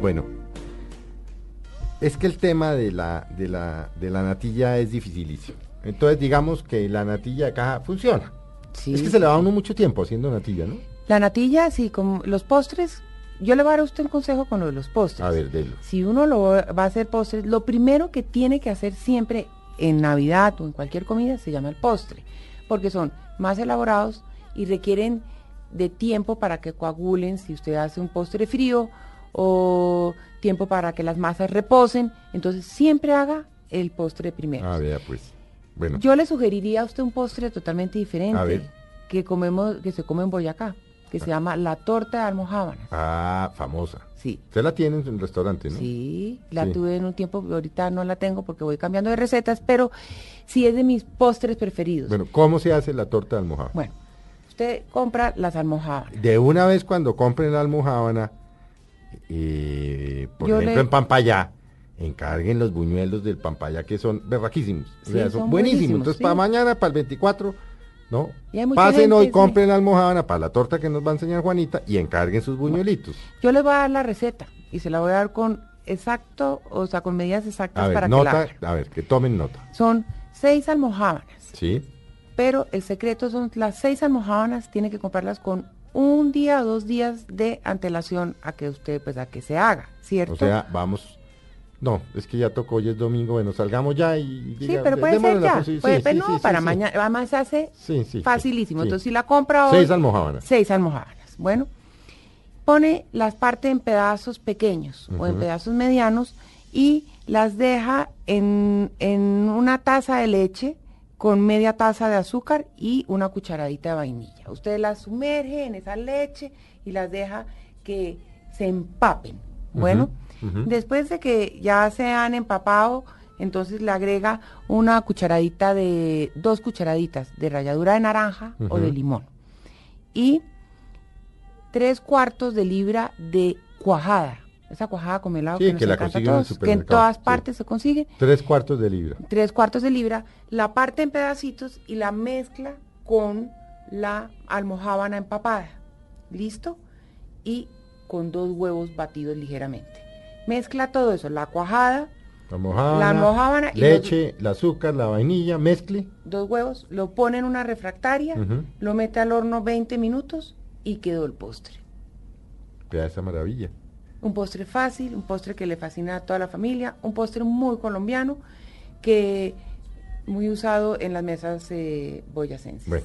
Bueno, es que el tema de la, de la, de la natilla es dificilísimo. Entonces digamos que la natilla de caja funciona. Sí. Es que se le va a uno mucho tiempo haciendo natilla, ¿no? La natilla, sí, como los postres, yo le voy a dar a usted un consejo con lo de los postres. A ver, delo. Si uno lo va a hacer postres, lo primero que tiene que hacer siempre en Navidad o en cualquier comida se llama el postre, porque son más elaborados y requieren de tiempo para que coagulen si usted hace un postre frío o tiempo para que las masas reposen, entonces siempre haga el postre primero. Ah, vea, pues. Bueno, Yo le sugeriría a usted un postre totalmente diferente que comemos, que se come en Boyacá, que se llama la torta de almojábanas. ah, famosa. Sí. Usted la tiene en el restaurante, ¿no? Sí, la Sí. tuve en un tiempo, ahorita no la tengo porque voy cambiando de recetas, pero sí es de mis postres preferidos. Bueno, ¿cómo se hace la torta de almojábana? Bueno, usted compra las almojábanas. De una vez cuando compren la almojábana, eh, por Yo ejemplo le- en Pampayá, encarguen los buñuelos del Pampayá que son berraquísimos. O Sí, sea, son, son buenísimos. buenísimos, Entonces, sí. para mañana, para el 24, ¿no? Pasen gente, hoy, compren la para la torta que nos va a enseñar Juanita y encarguen sus buñuelitos. Yo le voy a dar la receta y se la voy a dar con exacto, o sea, con medidas exactas A ver, para que la nota, hagan. a ver, que tomen nota. Son seis almojábanas, ¿Sí? Pero el secreto son las seis almojábanas, tiene que comprarlas con un día o dos días de antelación a que usted, pues, a que se haga, ¿cierto? O sea, vamos. No, es que ya tocó, hoy es domingo, bueno, salgamos ya y. Sí, pero puede ser ya. Puede- sí, pero sí, no, para mañana. Además se hace Sí, sí, sí, facilísimo. Entonces, si la compra hoy... Seis almojábanas. Seis almojábanas. Bueno, pone las partes en pedazos pequeños o en pedazos medianos y las deja en, en una taza de leche con media taza de azúcar y una cucharadita de vainilla. Usted las sumerge en esa leche y las deja que se empapen. Bueno, después de que ya se han empapado, entonces le agrega una cucharadita de, dos cucharaditas de ralladura de naranja o de limón. Y tres cuartos de libra de cuajada. Esa cuajada con helado Sí, que, nos que la encanta a consiguen en que en todas sí. partes se consigue. Tres cuartos de libra. Tres cuartos de libra, la parte en pedacitos y la mezcla con la almojábana empapada. ¿Listo? Y con dos huevos batidos ligeramente. Mezcla todo eso, la cuajada, La y leche, el azúcar, la vainilla, mezcle. dos huevos, lo pone en una refractaria, lo mete al horno 20 minutos y quedó el postre. Vea esa maravilla. Un postre fácil, un postre que le fascina a toda la familia, un postre muy colombiano que muy usado en las mesas eh, boyacenses. Bueno,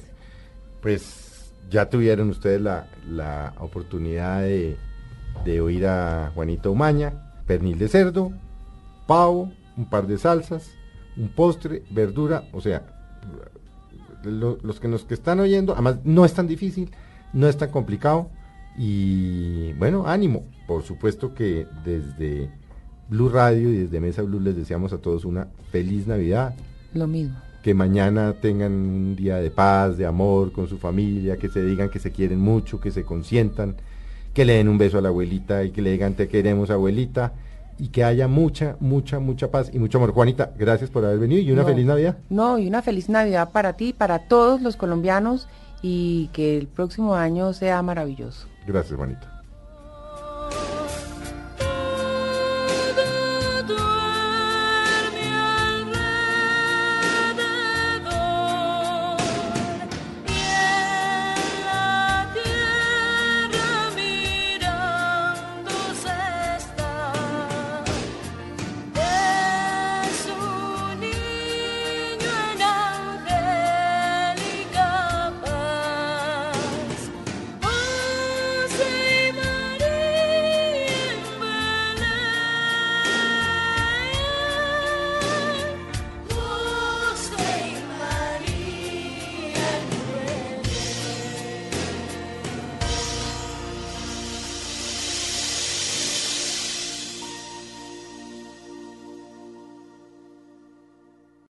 pues ya tuvieron ustedes la, la oportunidad de, de oír a Juanita Umaña, pernil de cerdo, pavo, un par de salsas, un postre, verdura, o sea, lo- los que nos que están oyendo, además no es tan difícil, no es tan complicado y bueno, ánimo. Por supuesto que desde Blue Radio y desde Mesa Blue les deseamos a todos una feliz Navidad Lo mismo. que mañana tengan un día de paz, de amor con su familia, que se digan que se quieren mucho, que se consientan, que le den un beso a la abuelita y que le digan te queremos abuelita y que haya mucha, mucha, mucha paz y mucho amor. Juanita, gracias por haber venido y una No. feliz Navidad. No, y una feliz Navidad para ti, para todos los colombianos y que el próximo año sea maravilloso. Gracias, Juanita.